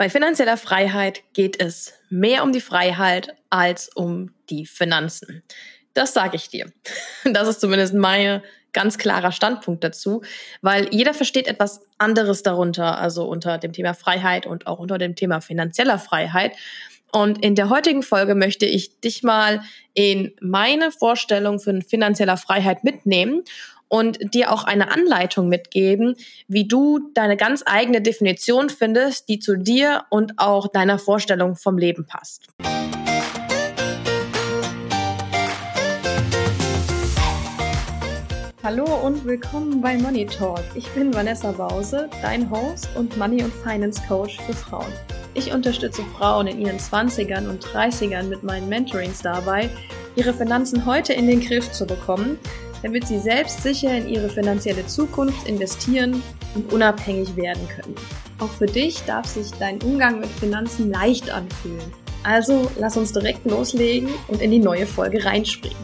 Bei finanzieller Freiheit geht es mehr um die Freiheit als um die Finanzen. Das sage ich dir. Das ist zumindest mein ganz klarer Standpunkt dazu, weil jeder versteht etwas anderes darunter, also unter dem Thema Freiheit und auch unter dem Thema finanzieller Freiheit. Und in der heutigen Folge möchte ich dich mal in meine Vorstellung von finanzieller Freiheit mitnehmen und dir auch eine Anleitung mitgeben, wie du deine ganz eigene Definition findest, die zu dir und auch deiner Vorstellung vom Leben passt. Hallo und willkommen bei Money Talk. Ich bin Vanessa Bause, dein Host und Money und Finance Coach für Frauen. Ich unterstütze Frauen in ihren 20ern und 30ern mit meinen Mentorings dabei, ihre Finanzen heute in den Griff zu bekommen damit sie selbstsicher in ihre finanzielle Zukunft investieren und unabhängig werden können. Auch für dich darf sich dein Umgang mit Finanzen leicht anfühlen. Also lass uns direkt loslegen und in die neue Folge reinspringen.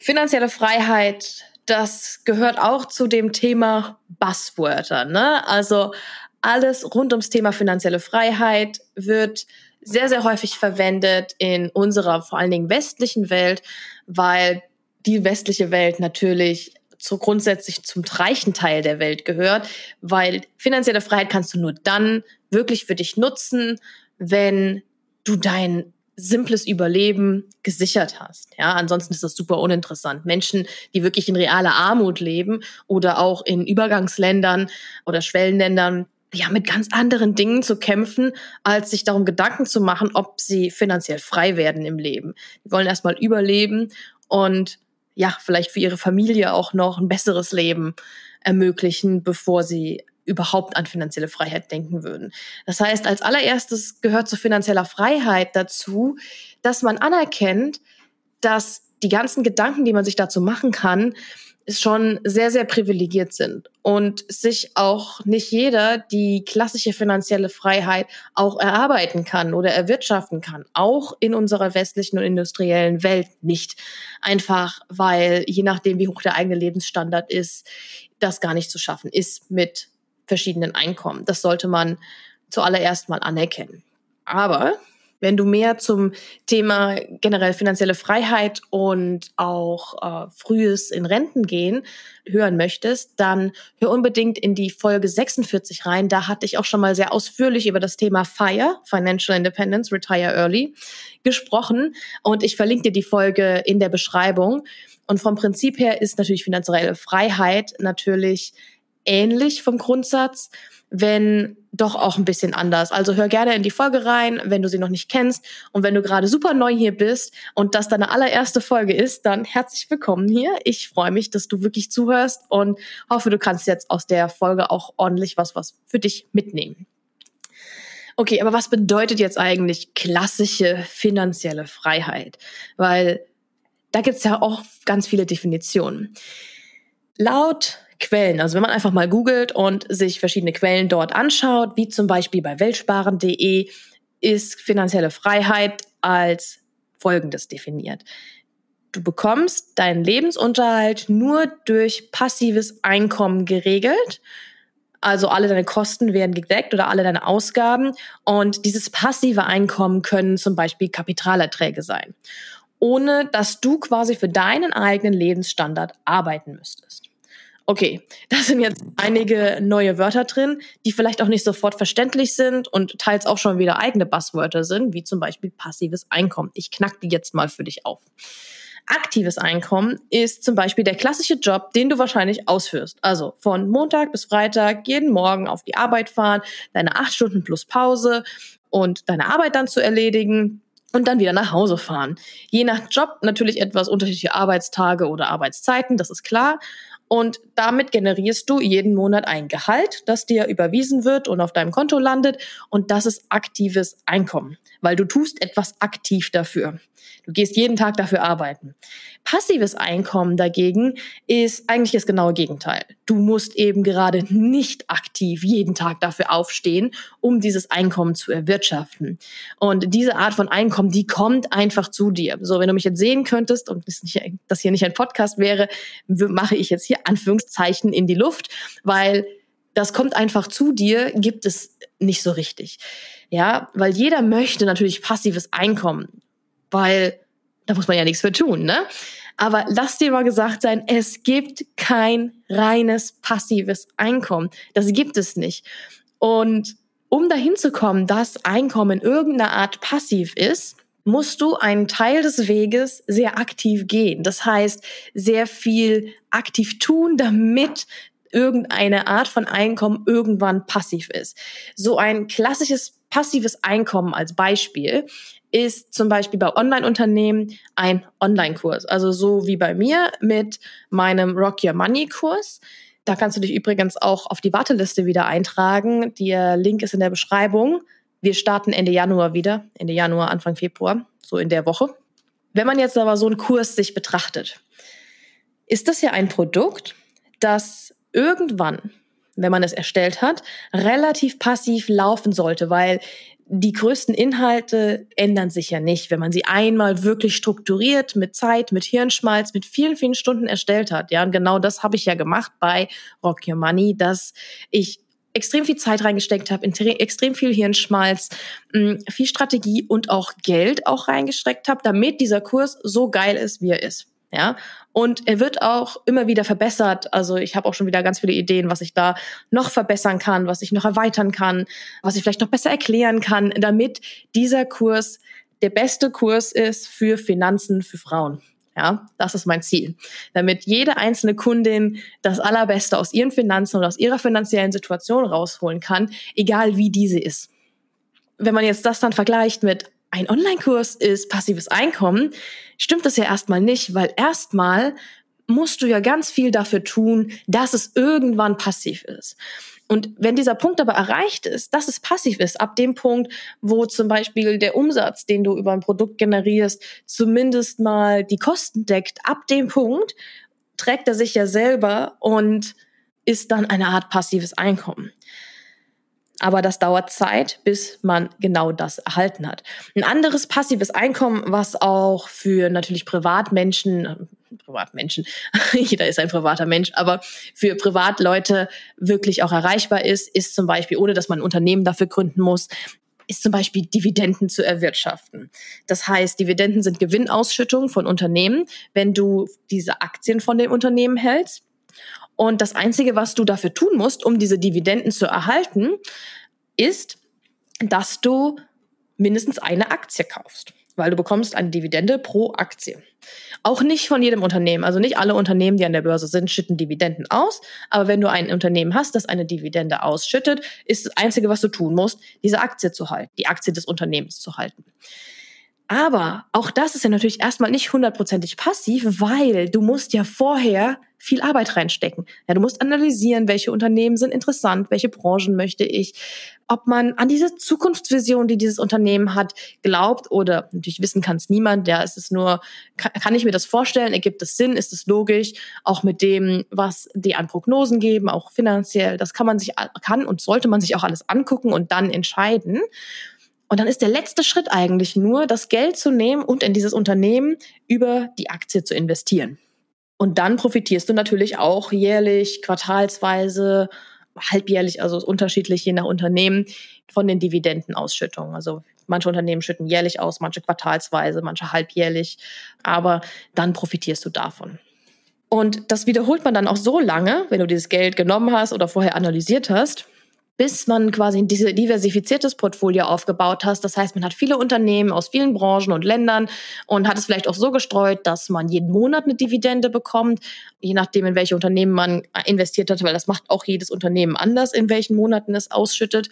Finanzielle Freiheit, das gehört auch zu dem Thema Buzzwörter. Ne? Also alles rund ums Thema finanzielle Freiheit wird sehr, sehr häufig verwendet in unserer vor allen Dingen westlichen Welt, weil die westliche Welt natürlich so grundsätzlich zum reichen Teil der Welt gehört, weil finanzielle Freiheit kannst du nur dann wirklich für dich nutzen, wenn du dein simples Überleben gesichert hast. Ja, ansonsten ist das super uninteressant. Menschen, die wirklich in realer Armut leben oder auch in Übergangsländern oder Schwellenländern, haben mit ganz anderen Dingen zu kämpfen, als sich darum Gedanken zu machen, ob sie finanziell frei werden im Leben. Die wollen erstmal überleben und ja, vielleicht für ihre Familie auch noch ein besseres Leben ermöglichen, bevor sie überhaupt an finanzielle Freiheit denken würden. Das heißt, als allererstes gehört zu finanzieller Freiheit dazu, dass man anerkennt, dass die ganzen Gedanken, die man sich dazu machen kann, schon sehr, sehr privilegiert sind und sich auch nicht jeder die klassische finanzielle Freiheit auch erarbeiten kann oder erwirtschaften kann. Auch in unserer westlichen und industriellen Welt nicht. Einfach weil, je nachdem, wie hoch der eigene Lebensstandard ist, das gar nicht zu schaffen ist mit verschiedenen Einkommen. Das sollte man zuallererst mal anerkennen. Aber wenn du mehr zum Thema generell finanzielle Freiheit und auch äh, frühes in Renten gehen hören möchtest, dann hör unbedingt in die Folge 46 rein. Da hatte ich auch schon mal sehr ausführlich über das Thema FIRE, Financial Independence, Retire Early, gesprochen. Und ich verlinke dir die Folge in der Beschreibung. Und vom Prinzip her ist natürlich finanzielle Freiheit natürlich ähnlich vom Grundsatz wenn doch auch ein bisschen anders. Also hör gerne in die Folge rein, wenn du sie noch nicht kennst. Und wenn du gerade super neu hier bist und das deine allererste Folge ist, dann herzlich willkommen hier. Ich freue mich, dass du wirklich zuhörst und hoffe, du kannst jetzt aus der Folge auch ordentlich was, was für dich mitnehmen. Okay, aber was bedeutet jetzt eigentlich klassische finanzielle Freiheit? Weil da gibt's ja auch ganz viele Definitionen. Laut Quellen. Also wenn man einfach mal googelt und sich verschiedene Quellen dort anschaut, wie zum Beispiel bei weltsparen.de, ist finanzielle Freiheit als folgendes definiert. Du bekommst deinen Lebensunterhalt nur durch passives Einkommen geregelt. Also alle deine Kosten werden gedeckt oder alle deine Ausgaben. Und dieses passive Einkommen können zum Beispiel Kapitalerträge sein, ohne dass du quasi für deinen eigenen Lebensstandard arbeiten müsstest. Okay, da sind jetzt einige neue Wörter drin, die vielleicht auch nicht sofort verständlich sind und teils auch schon wieder eigene Buzzwörter sind, wie zum Beispiel passives Einkommen. Ich knack die jetzt mal für dich auf. Aktives Einkommen ist zum Beispiel der klassische Job, den du wahrscheinlich ausführst. Also von Montag bis Freitag jeden Morgen auf die Arbeit fahren, deine acht Stunden plus Pause und deine Arbeit dann zu erledigen und dann wieder nach Hause fahren. Je nach Job natürlich etwas unterschiedliche Arbeitstage oder Arbeitszeiten, das ist klar. Und damit generierst du jeden Monat ein Gehalt, das dir überwiesen wird und auf deinem Konto landet. Und das ist aktives Einkommen, weil du tust etwas aktiv dafür. Du gehst jeden Tag dafür arbeiten. Passives Einkommen dagegen ist eigentlich das genaue Gegenteil. Du musst eben gerade nicht aktiv jeden Tag dafür aufstehen, um dieses Einkommen zu erwirtschaften. Und diese Art von Einkommen, die kommt einfach zu dir. So, wenn du mich jetzt sehen könntest und das hier nicht ein Podcast wäre, mache ich jetzt hier Anführungszeichen in die Luft, weil das kommt einfach zu dir, gibt es nicht so richtig. Ja, weil jeder möchte natürlich passives Einkommen, weil da muss man ja nichts für tun, ne? Aber lass dir mal gesagt sein, es gibt kein reines passives Einkommen. Das gibt es nicht. Und um dahin zu kommen, dass Einkommen in irgendeiner Art passiv ist, musst du einen Teil des Weges sehr aktiv gehen. Das heißt, sehr viel aktiv tun, damit irgendeine Art von Einkommen irgendwann passiv ist. So ein klassisches passives Einkommen als Beispiel ist zum Beispiel bei Online-Unternehmen ein Online-Kurs. Also so wie bei mir mit meinem Rock Your Money-Kurs. Da kannst du dich übrigens auch auf die Warteliste wieder eintragen. Der Link ist in der Beschreibung. Wir starten Ende Januar wieder, Ende Januar, Anfang Februar, so in der Woche. Wenn man jetzt aber so einen Kurs sich betrachtet, ist das ja ein Produkt, das irgendwann, wenn man es erstellt hat, relativ passiv laufen sollte, weil die größten Inhalte ändern sich ja nicht, wenn man sie einmal wirklich strukturiert mit Zeit, mit Hirnschmalz, mit vielen, vielen Stunden erstellt hat. Ja, und genau das habe ich ja gemacht bei Rock Your Money, dass ich extrem viel Zeit reingesteckt habe, extrem viel Hirnschmalz, mm, viel Strategie und auch Geld auch reingesteckt habe, damit dieser Kurs so geil ist, wie er ist. Ja, und er wird auch immer wieder verbessert. Also ich habe auch schon wieder ganz viele Ideen, was ich da noch verbessern kann, was ich noch erweitern kann, was ich vielleicht noch besser erklären kann, damit dieser Kurs der beste Kurs ist für Finanzen für Frauen. Ja, das ist mein Ziel. Damit jede einzelne Kundin das Allerbeste aus ihren Finanzen und aus ihrer finanziellen Situation rausholen kann, egal wie diese ist. Wenn man jetzt das dann vergleicht mit ein Online-Kurs ist passives Einkommen, stimmt das ja erstmal nicht, weil erstmal musst du ja ganz viel dafür tun, dass es irgendwann passiv ist. Und wenn dieser Punkt aber erreicht ist, dass es passiv ist, ab dem Punkt, wo zum Beispiel der Umsatz, den du über ein Produkt generierst, zumindest mal die Kosten deckt, ab dem Punkt trägt er sich ja selber und ist dann eine Art passives Einkommen. Aber das dauert Zeit, bis man genau das erhalten hat. Ein anderes passives Einkommen, was auch für natürlich Privatmenschen, Privatmenschen, jeder ist ein privater Mensch, aber für Privatleute wirklich auch erreichbar ist, ist zum Beispiel, ohne dass man ein Unternehmen dafür gründen muss, ist zum Beispiel Dividenden zu erwirtschaften. Das heißt, Dividenden sind Gewinnausschüttungen von Unternehmen, wenn du diese Aktien von dem Unternehmen hältst. Und das Einzige, was du dafür tun musst, um diese Dividenden zu erhalten, ist, dass du mindestens eine Aktie kaufst, weil du bekommst eine Dividende pro Aktie. Auch nicht von jedem Unternehmen, also nicht alle Unternehmen, die an der Börse sind, schütten Dividenden aus, aber wenn du ein Unternehmen hast, das eine Dividende ausschüttet, ist das Einzige, was du tun musst, diese Aktie zu halten, die Aktie des Unternehmens zu halten. Aber auch das ist ja natürlich erstmal nicht hundertprozentig passiv, weil du musst ja vorher viel Arbeit reinstecken. Ja, du musst analysieren, welche Unternehmen sind interessant, welche Branchen möchte ich, ob man an diese Zukunftsvision, die dieses Unternehmen hat, glaubt oder natürlich wissen kann es niemand. Ja, es ist nur, kann, kann ich mir das vorstellen, ergibt es Sinn, ist es logisch, auch mit dem, was die an Prognosen geben, auch finanziell, das kann man sich, kann und sollte man sich auch alles angucken und dann entscheiden. Und dann ist der letzte Schritt eigentlich nur, das Geld zu nehmen und in dieses Unternehmen über die Aktie zu investieren. Und dann profitierst du natürlich auch jährlich, quartalsweise, halbjährlich, also unterschiedlich je nach Unternehmen, von den Dividendenausschüttungen. Also manche Unternehmen schütten jährlich aus, manche quartalsweise, manche halbjährlich, aber dann profitierst du davon. Und das wiederholt man dann auch so lange, wenn du dieses Geld genommen hast oder vorher analysiert hast, bis man quasi ein diversifiziertes Portfolio aufgebaut hat. Das heißt, man hat viele Unternehmen aus vielen Branchen und Ländern und hat es vielleicht auch so gestreut, dass man jeden Monat eine Dividende bekommt, je nachdem, in welche Unternehmen man investiert hat, weil das macht auch jedes Unternehmen anders, in welchen Monaten es ausschüttet.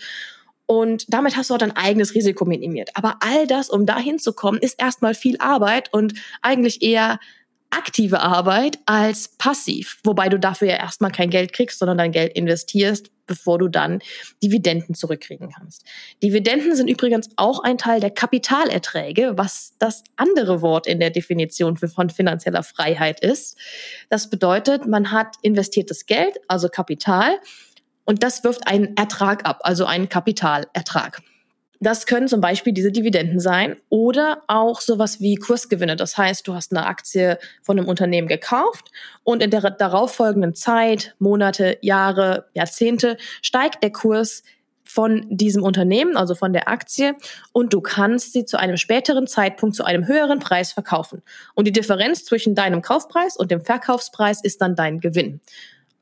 Und damit hast du auch dein eigenes Risiko minimiert. Aber all das, um dahin zu kommen, ist erstmal viel Arbeit und eigentlich eher aktive Arbeit als passiv, wobei du dafür ja erstmal kein Geld kriegst, sondern dein Geld investierst, bevor du dann Dividenden zurückkriegen kannst. Dividenden sind übrigens auch ein Teil der Kapitalerträge, was das andere Wort in der Definition von finanzieller Freiheit ist. Das bedeutet, man hat investiertes Geld, also Kapital, und das wirft einen Ertrag ab, also einen Kapitalertrag. Das können zum Beispiel diese Dividenden sein oder auch sowas wie Kursgewinne. Das heißt, du hast eine Aktie von einem Unternehmen gekauft und in der darauffolgenden Zeit, Monate, Jahre, Jahrzehnte steigt der Kurs von diesem Unternehmen, also von der Aktie, und du kannst sie zu einem späteren Zeitpunkt zu einem höheren Preis verkaufen. Und die Differenz zwischen deinem Kaufpreis und dem Verkaufspreis ist dann dein Gewinn.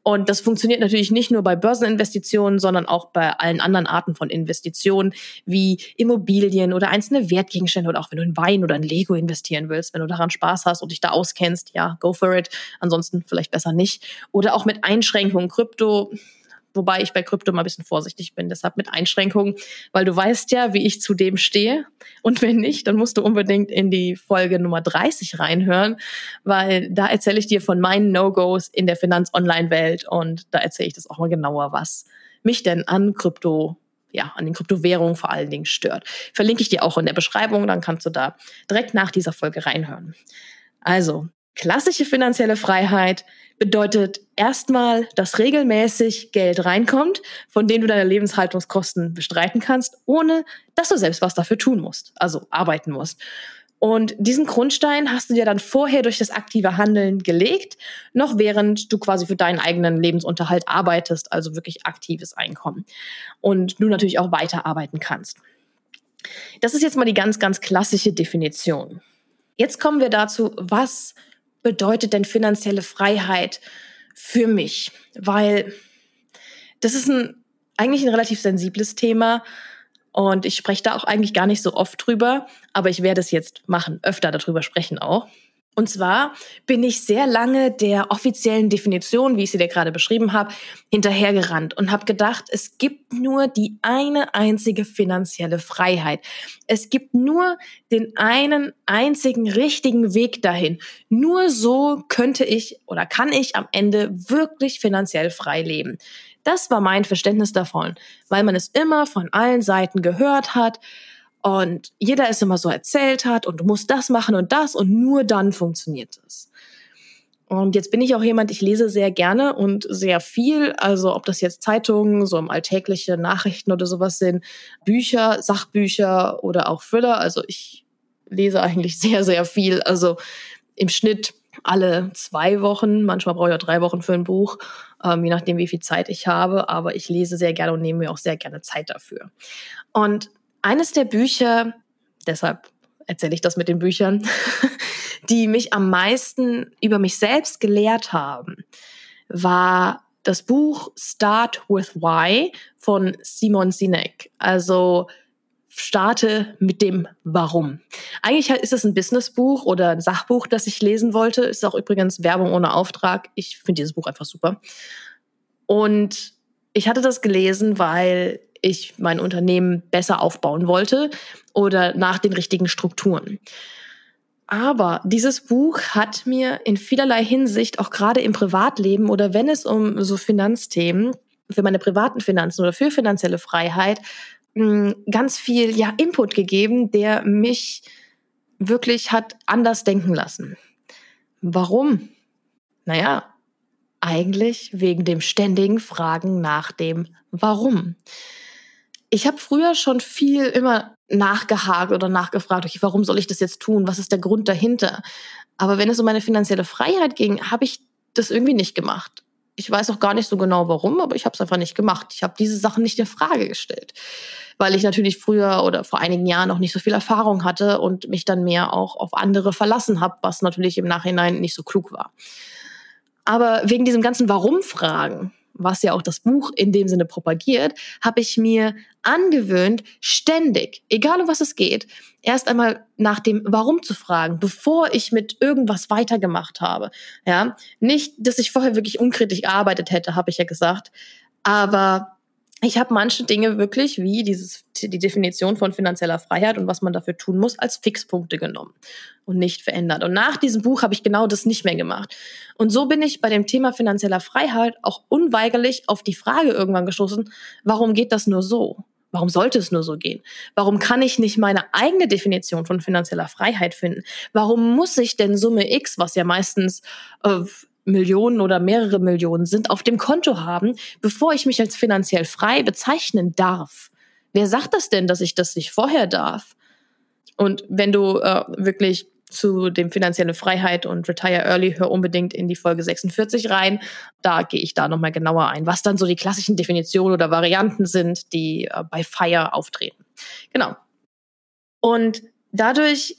Und das funktioniert natürlich nicht nur bei Börseninvestitionen, sondern auch bei allen anderen Arten von Investitionen wie Immobilien oder einzelne Wertgegenstände oder auch wenn du in Wein oder in Lego investieren willst, wenn du daran Spaß hast und dich da auskennst, ja, go for it. Ansonsten vielleicht besser nicht. Oder auch mit Einschränkungen. Krypto wobei ich bei Krypto mal ein bisschen vorsichtig bin, deshalb mit Einschränkungen, weil du weißt ja, wie ich zu dem stehe. Und wenn nicht, dann musst du unbedingt in die Folge Nummer 30 reinhören, weil da erzähle ich dir von meinen No-Gos in der Finanz-Online-Welt und da erzähle ich das auch mal genauer, was mich denn an Krypto ja, an den Kryptowährungen vor allen Dingen stört. Verlinke ich dir auch in der Beschreibung, dann kannst du da direkt nach dieser Folge reinhören. Also, Klassische finanzielle Freiheit bedeutet erstmal, dass regelmäßig Geld reinkommt, von dem du deine Lebenshaltungskosten bestreiten kannst, ohne dass du selbst was dafür tun musst, also arbeiten musst. Und diesen Grundstein hast du dir dann vorher durch das aktive Handeln gelegt, noch während du quasi für deinen eigenen Lebensunterhalt arbeitest, also wirklich aktives Einkommen. Und du natürlich auch weiterarbeiten kannst. Das ist jetzt mal die ganz, ganz klassische Definition. Jetzt kommen wir dazu, was bedeutet denn finanzielle Freiheit für mich? Weil das ist ein, eigentlich ein relativ sensibles Thema und ich spreche da auch eigentlich gar nicht so oft drüber, aber ich werde es jetzt machen, öfter darüber sprechen auch. Und zwar bin ich sehr lange der offiziellen Definition, wie ich sie dir gerade beschrieben habe, hinterhergerannt und habe gedacht, es gibt nur die eine einzige finanzielle Freiheit. Es gibt nur den einen einzigen richtigen Weg dahin. Nur so könnte ich oder kann ich am Ende wirklich finanziell frei leben. Das war mein Verständnis davon, weil man es immer von allen Seiten gehört hat und jeder es immer so erzählt hat und du musst das machen und das und nur dann funktioniert es. Und jetzt bin ich auch jemand, ich lese sehr gerne und sehr viel. Also ob das jetzt Zeitungen, so im alltägliche Nachrichten oder sowas sind, Bücher, Sachbücher oder auch Thriller. Also ich lese eigentlich sehr, sehr viel. Also im Schnitt alle zwei Wochen. Manchmal brauche ich auch drei Wochen für ein Buch, ähm, je nachdem, wie viel Zeit ich habe. Aber ich lese sehr gerne und nehme mir auch sehr gerne Zeit dafür. Und eines der Bücher, deshalb erzähle ich das mit den Büchern, die mich am meisten über mich selbst gelehrt haben, war das Buch Start with Why von Simon Sinek. Also starte mit dem Warum. Eigentlich ist es ein Businessbuch oder ein Sachbuch, das ich lesen wollte. Ist auch übrigens Werbung ohne Auftrag. Ich finde dieses Buch einfach super. Und ich hatte das gelesen, weil ich mein Unternehmen besser aufbauen wollte oder nach den richtigen Strukturen. Aber dieses Buch hat mir in vielerlei Hinsicht, auch gerade im Privatleben oder wenn es um so Finanzthemen, für meine privaten Finanzen oder für finanzielle Freiheit, hm, ganz viel ja, Input gegeben, der mich wirklich hat anders denken lassen. Warum? Naja, eigentlich wegen dem ständigen Fragen nach dem Warum ich habe früher schon viel immer nachgehakt oder nachgefragt, okay, warum soll ich das jetzt tun? Was ist der Grund dahinter? Aber wenn es um meine finanzielle Freiheit ging, habe ich das irgendwie nicht gemacht. Ich weiß auch gar nicht so genau warum, aber ich habe es einfach nicht gemacht. Ich habe diese Sachen nicht in Frage gestellt, weil ich natürlich früher oder vor einigen Jahren noch nicht so viel Erfahrung hatte und mich dann mehr auch auf andere verlassen habe, was natürlich im Nachhinein nicht so klug war. Aber wegen diesem ganzen Warum-Fragen was ja auch das Buch in dem Sinne propagiert, habe ich mir angewöhnt, ständig, egal um was es geht, erst einmal nach dem Warum zu fragen, bevor ich mit irgendwas weitergemacht habe. Ja, nicht, dass ich vorher wirklich unkritisch gearbeitet hätte, habe ich ja gesagt, aber ich habe manche Dinge wirklich, wie dieses, die Definition von finanzieller Freiheit und was man dafür tun muss, als Fixpunkte genommen und nicht verändert. Und nach diesem Buch habe ich genau das nicht mehr gemacht. Und so bin ich bei dem Thema finanzieller Freiheit auch unweigerlich auf die Frage irgendwann gestoßen, warum geht das nur so? Warum sollte es nur so gehen? Warum kann ich nicht meine eigene Definition von finanzieller Freiheit finden? Warum muss ich denn Summe X, was ja meistens äh, Millionen oder mehrere Millionen sind, auf dem Konto haben, bevor ich mich als finanziell frei bezeichnen darf. Wer sagt das denn, dass ich das nicht vorher darf? Und wenn du äh, wirklich zu dem finanzielle Freiheit und Retire Early, hör unbedingt in die Folge 46 rein. Da gehe ich da nochmal genauer ein, was dann so die klassischen Definitionen oder Varianten sind, die äh, bei FIRE auftreten. Genau. Und dadurch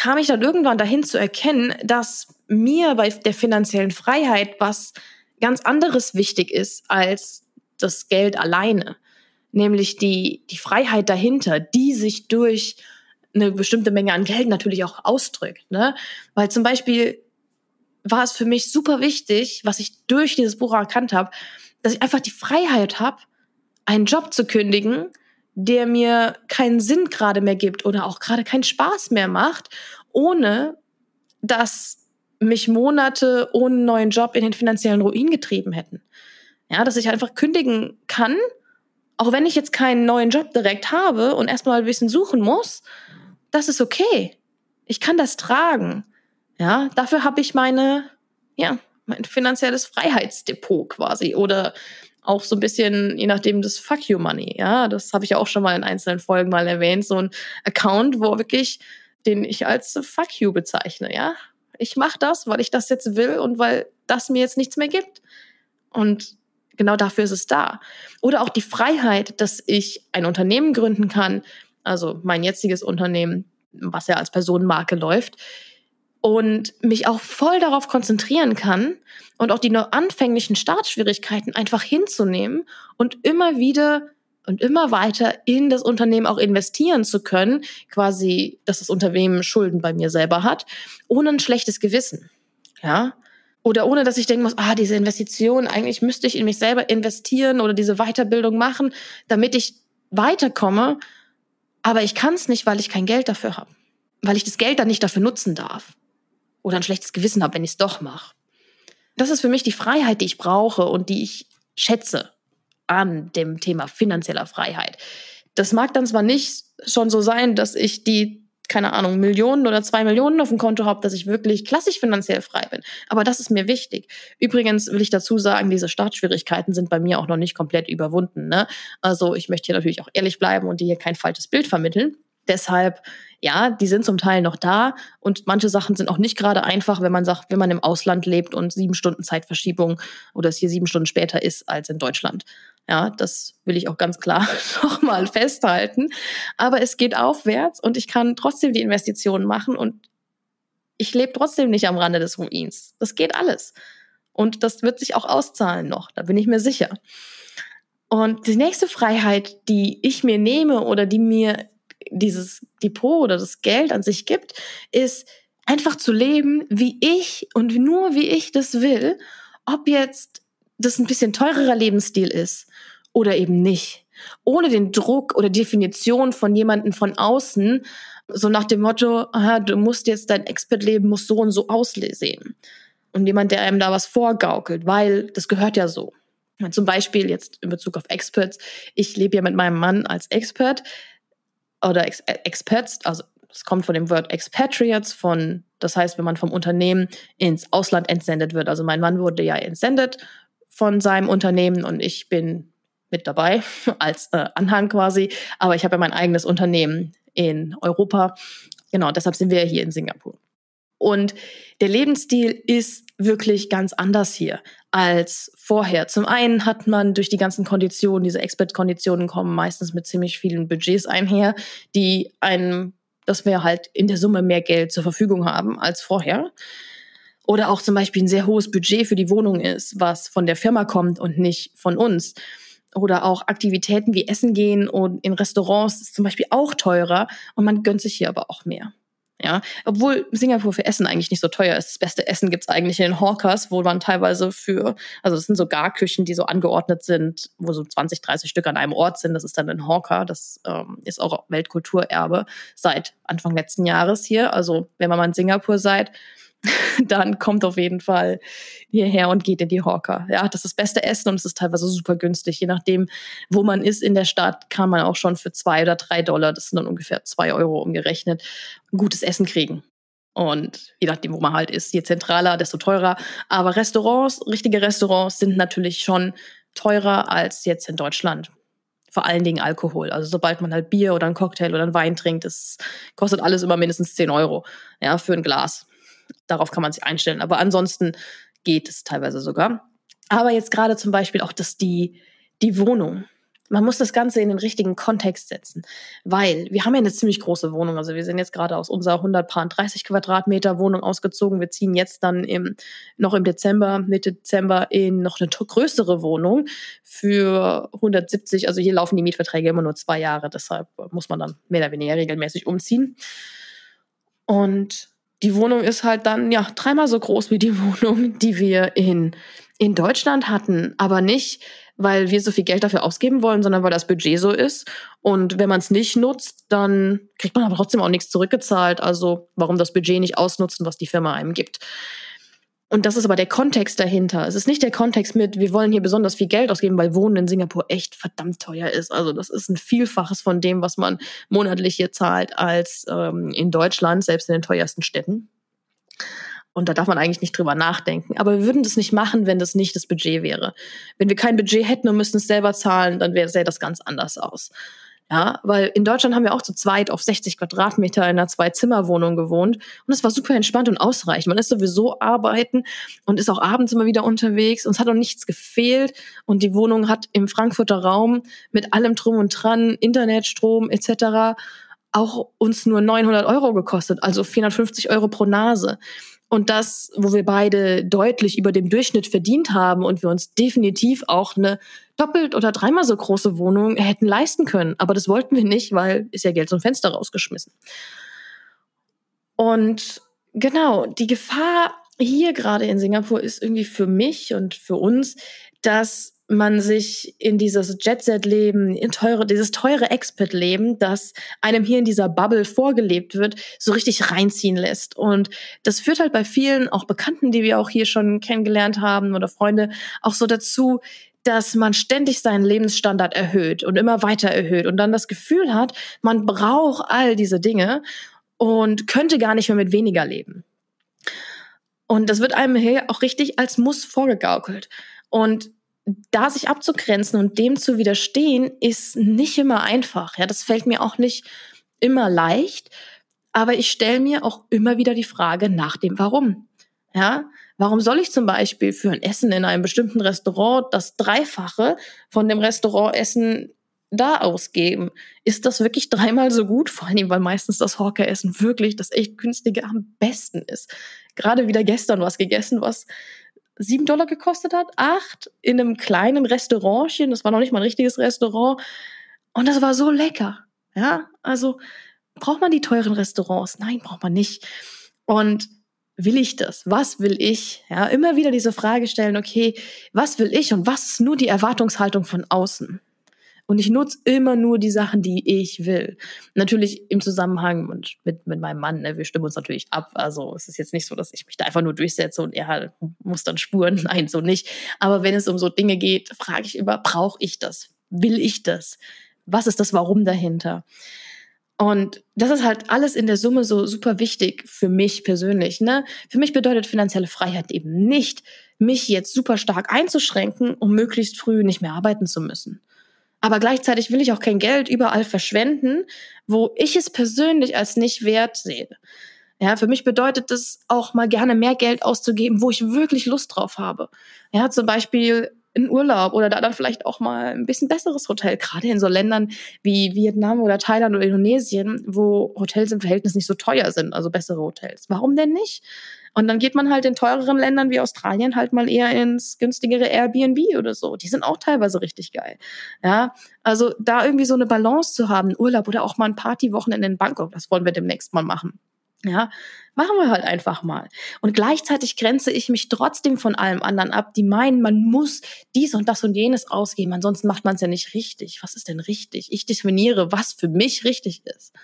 kam ich dann irgendwann dahin zu erkennen, dass mir bei der finanziellen Freiheit was ganz anderes wichtig ist als das Geld alleine. Nämlich die, die Freiheit dahinter, die sich durch eine bestimmte Menge an Geld natürlich auch ausdrückt. Ne? Weil zum Beispiel war es für mich super wichtig, was ich durch dieses Buch erkannt habe, dass ich einfach die Freiheit habe, einen Job zu kündigen, der mir keinen Sinn gerade mehr gibt oder auch gerade keinen Spaß mehr macht, ohne dass mich Monate ohne neuen Job in den finanziellen Ruin getrieben hätten. Ja, dass ich einfach kündigen kann, auch wenn ich jetzt keinen neuen Job direkt habe und erstmal ein bisschen suchen muss, das ist okay. Ich kann das tragen. Ja, dafür habe ich meine, ja, mein finanzielles Freiheitsdepot quasi oder auch so ein bisschen, je nachdem, das Fuck You Money. Ja, das habe ich auch schon mal in einzelnen Folgen mal erwähnt. So ein Account, wo wirklich, den ich als Fuck You bezeichne. Ja, ich mache das, weil ich das jetzt will und weil das mir jetzt nichts mehr gibt. Und genau dafür ist es da. Oder auch die Freiheit, dass ich ein Unternehmen gründen kann, also mein jetziges Unternehmen, was ja als Personenmarke läuft, und mich auch voll darauf konzentrieren kann und auch die noch anfänglichen Startschwierigkeiten einfach hinzunehmen und immer wieder und immer weiter in das Unternehmen auch investieren zu können, quasi, dass das Unternehmen Schulden bei mir selber hat, ohne ein schlechtes Gewissen. Ja? Oder ohne, dass ich denken muss, ah, diese Investition, eigentlich müsste ich in mich selber investieren oder diese Weiterbildung machen, damit ich weiterkomme aber ich kann es nicht, weil ich kein Geld dafür habe. Weil ich das Geld dann nicht dafür nutzen darf. Oder ein schlechtes Gewissen habe, wenn ich es doch mache. Das ist für mich die Freiheit, die ich brauche und die ich schätze an dem Thema finanzieller Freiheit. Das mag dann zwar nicht schon so sein, dass ich die keine Ahnung, Millionen oder zwei Millionen auf dem Konto habe, dass ich wirklich klassisch finanziell frei bin. Aber das ist mir wichtig. Übrigens will ich dazu sagen, diese Startschwierigkeiten sind bei mir auch noch nicht komplett überwunden. Ne? Also ich möchte hier natürlich auch ehrlich bleiben und dir hier kein falsches Bild vermitteln. Deshalb, ja, die sind zum Teil noch da und manche Sachen sind auch nicht gerade einfach, wenn man sagt, wenn man im Ausland lebt und sieben Stunden Zeitverschiebung oder es hier sieben Stunden später ist als in Deutschland. Ja, das will ich auch ganz klar nochmal festhalten. Aber es geht aufwärts und ich kann trotzdem die Investitionen machen und ich lebe trotzdem nicht am Rande des Ruins. Das geht alles. Und das wird sich auch auszahlen noch, da bin ich mir sicher. Und die nächste Freiheit, die ich mir nehme oder die mir dieses Depot oder das Geld an sich gibt, ist einfach zu leben, wie ich und nur wie ich das will. Ob jetzt das ein bisschen teurerer Lebensstil ist oder eben nicht. Ohne den Druck oder Definition von jemandem von außen, so nach dem Motto, du musst jetzt dein Expert-Leben muss so und so aussehen. Und jemand, der einem da was vorgaukelt, weil das gehört ja so. Zum Beispiel jetzt in Bezug auf Experts. Ich lebe ja mit meinem Mann als Expert oder Ex Experts, also es kommt von dem Wort Expatriates, von, das heißt, wenn man vom Unternehmen ins Ausland entsendet wird. Also mein Mann wurde ja entsendet von seinem Unternehmen und ich bin mit dabei als äh, Anhang quasi. Aber ich habe ja mein eigenes Unternehmen in Europa. Genau, deshalb sind wir hier in Singapur. Und der Lebensstil ist wirklich ganz anders hier als vorher. Zum einen hat man durch die ganzen Konditionen, diese Expert-Konditionen kommen meistens mit ziemlich vielen Budgets einher, die einem, dass wir halt in der Summe mehr Geld zur Verfügung haben als vorher. Oder auch zum Beispiel ein sehr hohes Budget für die Wohnung ist, was von der Firma kommt und nicht von uns. Oder auch Aktivitäten wie Essen gehen und in Restaurants ist zum Beispiel auch teurer und man gönnt sich hier aber auch mehr. Ja, obwohl Singapur für Essen eigentlich nicht so teuer ist. Das beste Essen gibt's eigentlich in den Hawkers, wo man teilweise für, also es sind so Garküchen, die so angeordnet sind, wo so 20, 30 Stück an einem Ort sind. Das ist dann ein Hawker. Das ähm, ist auch Weltkulturerbe seit Anfang letzten Jahres hier. Also wenn man mal in Singapur seid, dann kommt auf jeden Fall hierher und geht in die Hawker. Ja, das ist das beste Essen und es ist teilweise super günstig. Je nachdem, wo man ist in der Stadt, kann man auch schon für zwei oder drei Dollar, das sind dann ungefähr zwei Euro umgerechnet, gutes Essen kriegen. Und je nachdem, wo man halt ist, je zentraler, desto teurer. Aber Restaurants, richtige Restaurants sind natürlich schon teurer als jetzt in Deutschland. Vor allen Dingen Alkohol. Also sobald man halt Bier oder einen Cocktail oder einen Wein trinkt, das kostet alles immer mindestens 10 Euro, ja, für ein Glas. Darauf kann man sich einstellen. Aber ansonsten geht es teilweise sogar. Aber jetzt gerade zum Beispiel auch, dass die, die Wohnung, man muss das Ganze in den richtigen Kontext setzen, weil wir haben ja eine ziemlich große Wohnung. Also wir sind jetzt gerade aus unserer 130 Quadratmeter Wohnung ausgezogen. Wir ziehen jetzt dann im, noch im Dezember, Mitte Dezember in noch eine größere Wohnung für 170. Also hier laufen die Mietverträge immer nur zwei Jahre. Deshalb muss man dann mehr oder weniger regelmäßig umziehen. Und die Wohnung ist halt dann ja dreimal so groß wie die Wohnung, die wir in, in Deutschland hatten, aber nicht, weil wir so viel Geld dafür ausgeben wollen, sondern weil das Budget so ist. Und wenn man es nicht nutzt, dann kriegt man aber trotzdem auch nichts zurückgezahlt. Also warum das Budget nicht ausnutzen, was die Firma einem gibt. Und das ist aber der Kontext dahinter. Es ist nicht der Kontext mit, wir wollen hier besonders viel Geld ausgeben, weil Wohnen in Singapur echt verdammt teuer ist. Also das ist ein Vielfaches von dem, was man monatlich hier zahlt, als ähm, in Deutschland, selbst in den teuersten Städten. Und da darf man eigentlich nicht drüber nachdenken. Aber wir würden das nicht machen, wenn das nicht das Budget wäre. Wenn wir kein Budget hätten und müssten es selber zahlen, dann sähe das ganz anders aus. Ja, weil in Deutschland haben wir auch zu zweit auf 60 Quadratmeter in einer Zwei-Zimmer-Wohnung gewohnt. Und es war super entspannt und ausreichend. Man ist sowieso arbeiten und ist auch abends immer wieder unterwegs. Und es hat auch nichts gefehlt. Und die Wohnung hat im Frankfurter Raum mit allem drum und dran, Internet, Strom etc. auch uns nur 900 Euro gekostet. Also 450 Euro pro Nase. Und das, wo wir beide deutlich über dem Durchschnitt verdient haben und wir uns definitiv auch eine doppelt oder dreimal so große Wohnung hätten leisten können. Aber das wollten wir nicht, weil ist ja Geld zum Fenster rausgeschmissen. Und genau, die Gefahr hier gerade in Singapur ist irgendwie für mich und für uns, dass man sich in dieses Jet-Set-Leben, in teure, dieses teure Expat-Leben, das einem hier in dieser Bubble vorgelebt wird, so richtig reinziehen lässt. Und das führt halt bei vielen, auch Bekannten, die wir auch hier schon kennengelernt haben oder Freunde, auch so dazu, dass man ständig seinen Lebensstandard erhöht und immer weiter erhöht und dann das Gefühl hat, man braucht all diese Dinge und könnte gar nicht mehr mit weniger leben. Und das wird einem hier auch richtig als Muss vorgegaukelt. Und da sich abzugrenzen und dem zu widerstehen, ist nicht immer einfach. Ja, das fällt mir auch nicht immer leicht. Aber ich stelle mir auch immer wieder die Frage nach dem Warum. Ja, warum soll ich zum Beispiel für ein Essen in einem bestimmten Restaurant das Dreifache von dem Restaurantessen da ausgeben? Ist das wirklich dreimal so gut? Vor allem, weil meistens das Hawker-Essen wirklich das echt günstige am besten ist. Gerade wieder gestern was gegessen, was sieben Dollar gekostet hat, acht in einem kleinen Restaurantchen. Das war noch nicht mal ein richtiges Restaurant. Und das war so lecker. Ja, also braucht man die teuren Restaurants? Nein, braucht man nicht. Und will ich das? Was will ich? Ja, immer wieder diese Frage stellen, okay, was will ich und was ist nur die Erwartungshaltung von außen? Und ich nutze immer nur die Sachen, die ich will. Natürlich im Zusammenhang mit, mit, mit meinem Mann. Ne? Wir stimmen uns natürlich ab. Also es ist jetzt nicht so, dass ich mich da einfach nur durchsetze und er halt muss dann spuren. Nein, so nicht. Aber wenn es um so Dinge geht, frage ich immer, brauche ich das? Will ich das? Was ist das Warum dahinter? Und das ist halt alles in der Summe so super wichtig für mich persönlich. Ne? Für mich bedeutet finanzielle Freiheit eben nicht, mich jetzt super stark einzuschränken, um möglichst früh nicht mehr arbeiten zu müssen. Aber gleichzeitig will ich auch kein Geld überall verschwenden, wo ich es persönlich als nicht wert sehe. Ja, für mich bedeutet das auch mal gerne mehr Geld auszugeben, wo ich wirklich Lust drauf habe. Ja, zum Beispiel in Urlaub oder da dann vielleicht auch mal ein bisschen besseres Hotel, gerade in so Ländern wie Vietnam oder Thailand oder Indonesien, wo Hotels im Verhältnis nicht so teuer sind, also bessere Hotels. Warum denn nicht? Und dann geht man halt in teureren Ländern wie Australien halt mal eher ins günstigere Airbnb oder so. Die sind auch teilweise richtig geil. Ja, also da irgendwie so eine Balance zu haben, Urlaub oder auch mal ein Partywochenende in Bangkok, das wollen wir demnächst mal machen. Ja, machen wir halt einfach mal. Und gleichzeitig grenze ich mich trotzdem von allem anderen ab, die meinen, man muss dies und das und jenes ausgeben, ansonsten macht man es ja nicht richtig. Was ist denn richtig? Ich definiere, was für mich richtig ist.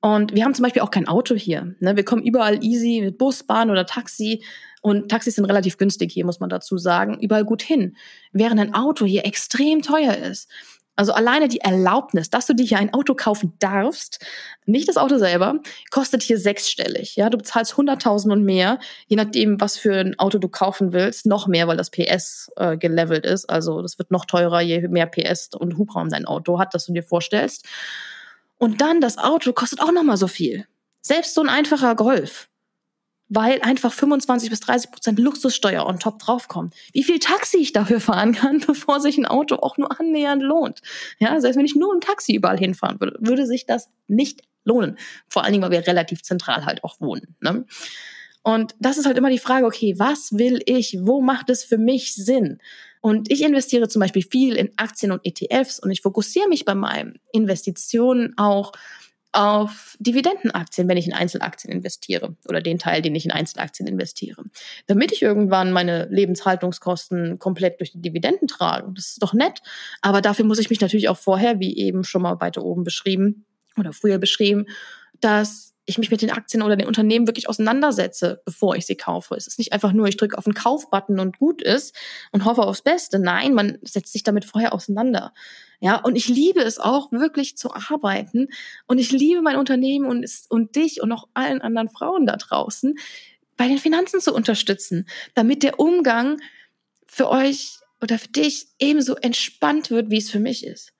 Und wir haben zum Beispiel auch kein Auto hier. Ne? Wir kommen überall easy mit Bus, Bahn oder Taxi. Und Taxis sind relativ günstig hier, muss man dazu sagen, überall gut hin. Während ein Auto hier extrem teuer ist. Also alleine die Erlaubnis, dass du dir hier ein Auto kaufen darfst, nicht das Auto selber, kostet hier sechsstellig. Ja, du bezahlst 100.000 und mehr, je nachdem, was für ein Auto du kaufen willst, noch mehr, weil das PS äh, gelevelt ist. Also das wird noch teurer, je mehr PS und Hubraum dein Auto hat, das du dir vorstellst. Und dann das Auto kostet auch noch mal so viel. Selbst so ein einfacher Golf weil einfach 25 bis 30 Prozent Luxussteuer on top draufkommt. Wie viel Taxi ich dafür fahren kann, bevor sich ein Auto auch nur annähernd lohnt. Ja, selbst wenn ich nur im Taxi überall hinfahren würde, würde sich das nicht lohnen. Vor allen Dingen, weil wir relativ zentral halt auch wohnen. Ne? Und das ist halt immer die Frage, okay, was will ich? Wo macht es für mich Sinn? Und ich investiere zum Beispiel viel in Aktien und ETFs und ich fokussiere mich bei meinen Investitionen auch auf Dividendenaktien, wenn ich in Einzelaktien investiere oder den Teil, den ich in Einzelaktien investiere, damit ich irgendwann meine Lebenshaltungskosten komplett durch die Dividenden trage. Das ist doch nett, aber dafür muss ich mich natürlich auch vorher, wie eben schon mal weiter oben beschrieben oder früher beschrieben, dass ich mich mit den Aktien oder den Unternehmen wirklich auseinandersetze, bevor ich sie kaufe. Es ist nicht einfach nur, ich drücke auf den Kaufbutton und gut ist und hoffe aufs Beste. Nein, man setzt sich damit vorher auseinander. Ja, und ich liebe es auch wirklich zu arbeiten und ich liebe mein Unternehmen und, und dich und auch allen anderen Frauen da draußen bei den Finanzen zu unterstützen, damit der Umgang für euch oder für dich ebenso entspannt wird, wie es für mich ist.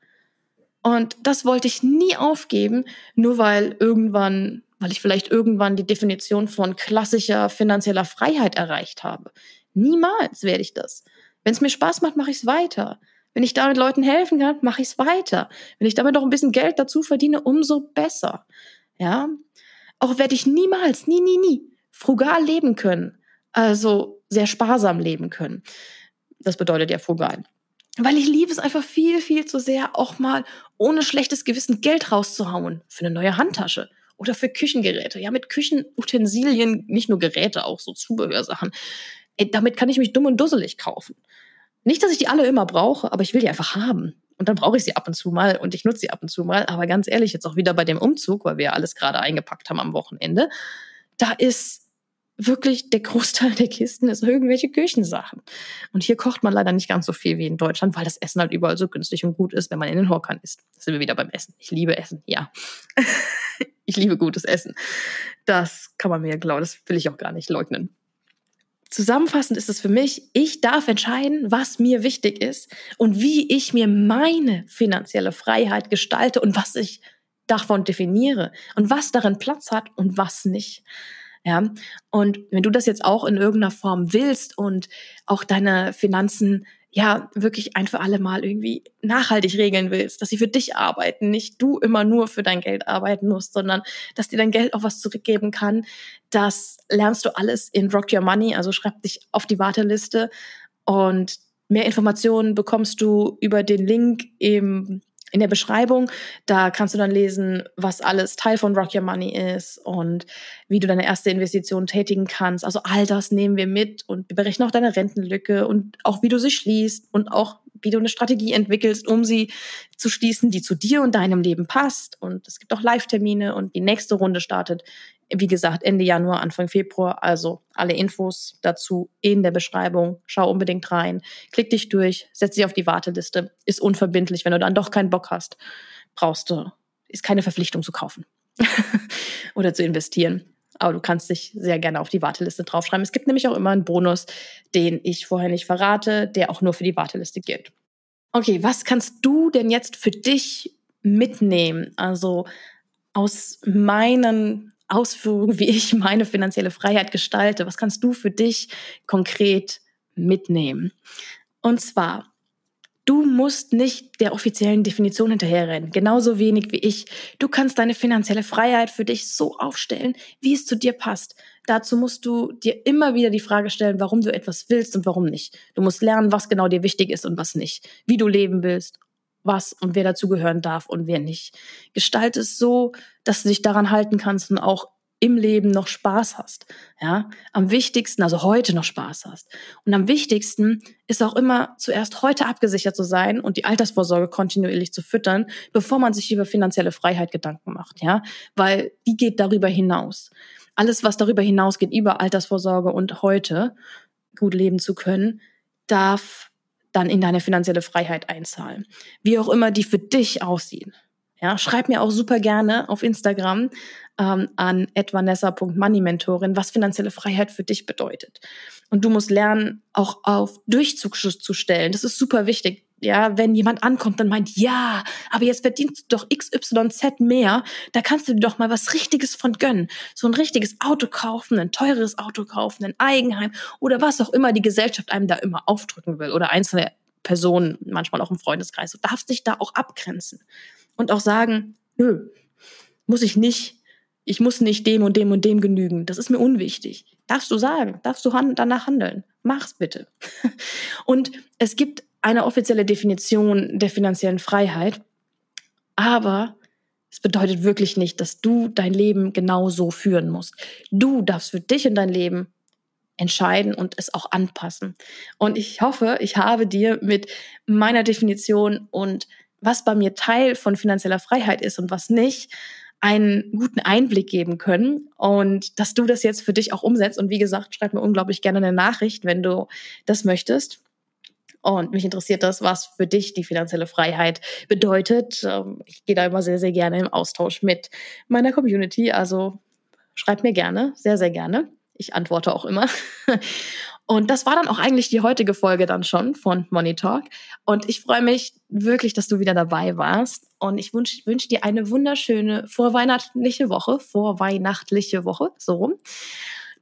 Und das wollte ich nie aufgeben, nur weil irgendwann weil ich vielleicht irgendwann die Definition von klassischer finanzieller Freiheit erreicht habe. Niemals werde ich das. Wenn es mir Spaß macht, mache ich es weiter. Wenn ich damit Leuten helfen kann, mache ich es weiter. Wenn ich damit noch ein bisschen Geld dazu verdiene, umso besser. Ja, auch werde ich niemals, nie, nie, nie frugal leben können. Also sehr sparsam leben können. Das bedeutet ja frugal. Weil ich liebe es einfach viel, viel zu sehr, auch mal ohne schlechtes Gewissen Geld rauszuhauen für eine neue Handtasche oder für Küchengeräte. Ja, mit Küchenutensilien, nicht nur Geräte, auch so Zubehörsachen. Ey, damit kann ich mich dumm und dusselig kaufen. Nicht, dass ich die alle immer brauche, aber ich will die einfach haben. Und dann brauche ich sie ab und zu mal und ich nutze sie ab und zu mal. Aber ganz ehrlich, jetzt auch wieder bei dem Umzug, weil wir ja alles gerade eingepackt haben am Wochenende, da ist wirklich der Großteil der Kisten ist irgendwelche Küchensachen. Und hier kocht man leider nicht ganz so viel wie in Deutschland, weil das Essen halt überall so günstig und gut ist, wenn man in den Hockern isst. Da sind wir wieder beim Essen. Ich liebe Essen, ja. ich liebe gutes Essen. Das kann man mir glauben, das will ich auch gar nicht leugnen. Zusammenfassend ist es für mich, ich darf entscheiden, was mir wichtig ist und wie ich mir meine finanzielle Freiheit gestalte und was ich davon definiere und was darin Platz hat und was nicht. Ja, und wenn du das jetzt auch in irgendeiner Form willst und auch deine Finanzen ja wirklich ein für alle Mal irgendwie nachhaltig regeln willst, dass sie für dich arbeiten, nicht du immer nur für dein Geld arbeiten musst, sondern dass dir dein Geld auch was zurückgeben kann, das lernst du alles in Rock Your Money, also schreib dich auf die Warteliste und mehr Informationen bekommst du über den Link im in der Beschreibung. Da kannst du dann lesen, was alles Teil von Rock Your Money ist und wie du deine erste Investition tätigen kannst. Also all das nehmen wir mit und wir berechnen auch deine Rentenlücke und auch wie du sie schließt und auch wie du eine Strategie entwickelst, um sie zu schließen, die zu dir und deinem Leben passt. Und es gibt auch Live-Termine und die nächste Runde startet, wie gesagt, Ende Januar, Anfang Februar. Also alle Infos dazu in der Beschreibung. Schau unbedingt rein. Klick dich durch, setz dich auf die Warteliste. Ist unverbindlich. Wenn du dann doch keinen Bock hast, brauchst du, ist keine Verpflichtung zu kaufen oder zu investieren. Aber du kannst dich sehr gerne auf die Warteliste draufschreiben. Es gibt nämlich auch immer einen Bonus, den ich vorher nicht verrate, der auch nur für die Warteliste gilt. Okay, was kannst du denn jetzt für dich mitnehmen? Also aus meinen Ausführungen, wie ich meine finanzielle Freiheit gestalte. Was kannst du für dich konkret mitnehmen? Und zwar Du musst nicht der offiziellen Definition hinterherrennen, genauso wenig wie ich. Du kannst deine finanzielle Freiheit für dich so aufstellen, wie es zu dir passt. Dazu musst du dir immer wieder die Frage stellen, warum du etwas willst und warum nicht. Du musst lernen, was genau dir wichtig ist und was nicht, wie du leben willst, was und wer dazugehören darf und wer nicht. Gestalte es so, dass du dich daran halten kannst und auch im Leben noch Spaß hast. Ja, am wichtigsten, also heute noch Spaß hast. Und am wichtigsten ist auch immer zuerst heute abgesichert zu sein und die Altersvorsorge kontinuierlich zu füttern, bevor man sich über finanzielle Freiheit Gedanken macht. Ja, weil die geht darüber hinaus. Alles, was darüber hinausgeht, über Altersvorsorge und heute gut leben zu können, darf dann in deine finanzielle Freiheit einzahlen. Wie auch immer die für dich aussehen. Ja, schreib mir auch super gerne auf Instagram ähm, an etvanessa.moneymentorin, was finanzielle Freiheit für dich bedeutet. Und du musst lernen, auch auf Durchzug zu stellen. Das ist super wichtig. Ja, wenn jemand ankommt und meint, ja, aber jetzt verdienst du doch XYZ mehr, da kannst du dir doch mal was Richtiges von gönnen. So ein richtiges Auto kaufen, ein teures Auto kaufen, ein Eigenheim oder was auch immer die Gesellschaft einem da immer aufdrücken will oder einzelne Personen, manchmal auch im Freundeskreis. Du darfst dich da auch abgrenzen und auch sagen, nö, muss ich nicht. Ich muss nicht dem und dem und dem genügen. Das ist mir unwichtig. Darfst du sagen, darfst du han danach handeln. Mach's bitte. Und es gibt eine offizielle Definition der finanziellen Freiheit, aber es bedeutet wirklich nicht, dass du dein Leben genau so führen musst. Du darfst für dich in dein Leben entscheiden und es auch anpassen. Und ich hoffe, ich habe dir mit meiner Definition und was bei mir Teil von finanzieller Freiheit ist und was nicht, einen guten Einblick geben können und dass du das jetzt für dich auch umsetzt. Und wie gesagt, schreib mir unglaublich gerne eine Nachricht, wenn du das möchtest. Und mich interessiert das, was für dich die finanzielle Freiheit bedeutet. Ähm, ich gehe da immer sehr, sehr gerne im Austausch mit meiner Community. Also schreib mir gerne, sehr, sehr gerne. Ich antworte auch immer. Und das war dann auch eigentlich die heutige Folge dann schon von Money Talk. Und ich freue mich wirklich, dass du wieder dabei warst. Und ich wünsche wünsch dir eine wunderschöne vorweihnachtliche Woche, vorweihnachtliche Woche, so rum.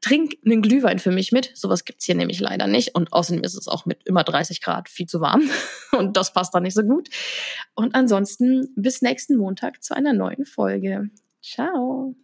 Trink einen Glühwein für mich mit. Sowas gibt's hier nämlich leider nicht. Und außerdem ist es auch mit immer 30 Grad viel zu warm. Und das passt dann nicht so gut. Und ansonsten bis nächsten Montag zu einer neuen Folge. Ciao.